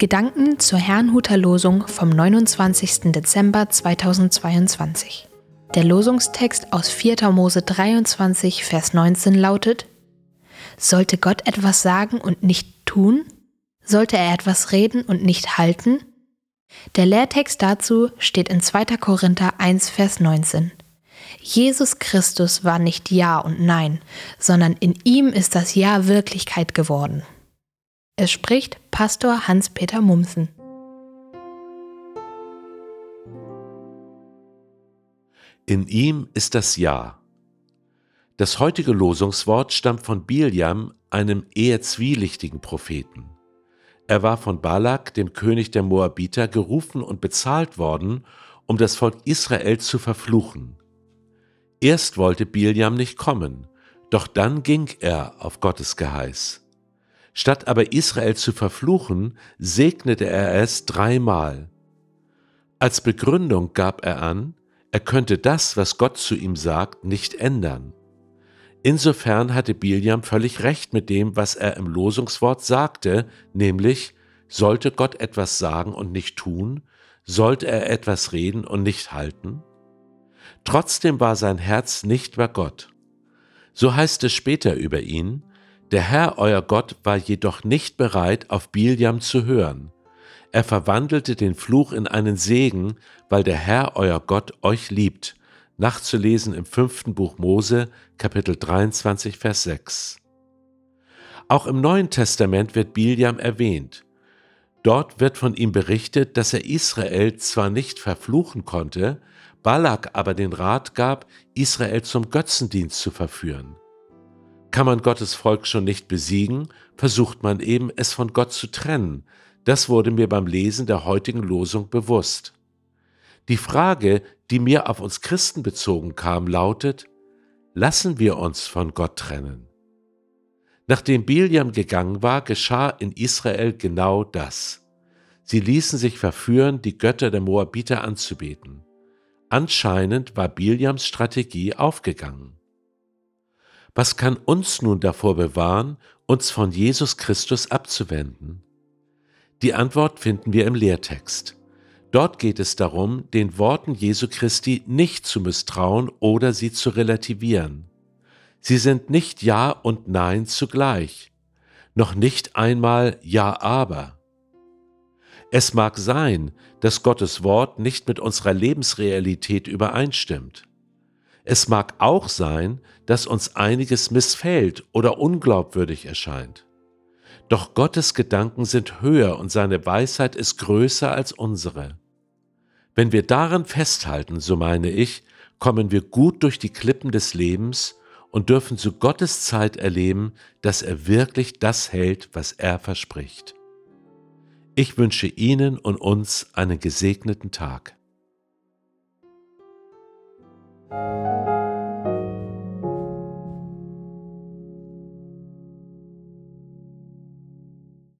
Gedanken zur Herrnhuter Losung vom 29. Dezember 2022. Der Losungstext aus 4. Mose 23, Vers 19 lautet: Sollte Gott etwas sagen und nicht tun? Sollte er etwas reden und nicht halten? Der Lehrtext dazu steht in 2. Korinther 1, Vers 19. Jesus Christus war nicht Ja und Nein, sondern in ihm ist das Ja Wirklichkeit geworden. Es spricht Pastor Hans-Peter Mumsen. In ihm ist das Ja. Das heutige Losungswort stammt von Biljam, einem eher zwielichtigen Propheten. Er war von Balak, dem König der Moabiter, gerufen und bezahlt worden, um das Volk Israel zu verfluchen. Erst wollte Biljam nicht kommen, doch dann ging er auf Gottes Geheiß. Statt aber Israel zu verfluchen, segnete er es dreimal. Als Begründung gab er an, er könnte das, was Gott zu ihm sagt, nicht ändern. Insofern hatte Biliam völlig recht mit dem, was er im Losungswort sagte, nämlich, sollte Gott etwas sagen und nicht tun, sollte er etwas reden und nicht halten? Trotzdem war sein Herz nicht bei Gott. So heißt es später über ihn, der Herr euer Gott war jedoch nicht bereit, auf Biljam zu hören. Er verwandelte den Fluch in einen Segen, weil der Herr euer Gott euch liebt. Nachzulesen im fünften Buch Mose, Kapitel 23, Vers 6. Auch im Neuen Testament wird Biljam erwähnt. Dort wird von ihm berichtet, dass er Israel zwar nicht verfluchen konnte, Balak aber den Rat gab, Israel zum Götzendienst zu verführen. Kann man Gottes Volk schon nicht besiegen, versucht man eben, es von Gott zu trennen. Das wurde mir beim Lesen der heutigen Losung bewusst. Die Frage, die mir auf uns Christen bezogen kam, lautet, lassen wir uns von Gott trennen? Nachdem Biliam gegangen war, geschah in Israel genau das. Sie ließen sich verführen, die Götter der Moabiter anzubeten. Anscheinend war Biliams Strategie aufgegangen. Was kann uns nun davor bewahren, uns von Jesus Christus abzuwenden? Die Antwort finden wir im Lehrtext. Dort geht es darum, den Worten Jesu Christi nicht zu misstrauen oder sie zu relativieren. Sie sind nicht Ja und Nein zugleich, noch nicht einmal Ja aber. Es mag sein, dass Gottes Wort nicht mit unserer Lebensrealität übereinstimmt. Es mag auch sein, dass uns einiges missfällt oder unglaubwürdig erscheint. Doch Gottes Gedanken sind höher und seine Weisheit ist größer als unsere. Wenn wir daran festhalten, so meine ich, kommen wir gut durch die Klippen des Lebens und dürfen zu Gottes Zeit erleben, dass er wirklich das hält, was er verspricht. Ich wünsche Ihnen und uns einen gesegneten Tag. Thank you.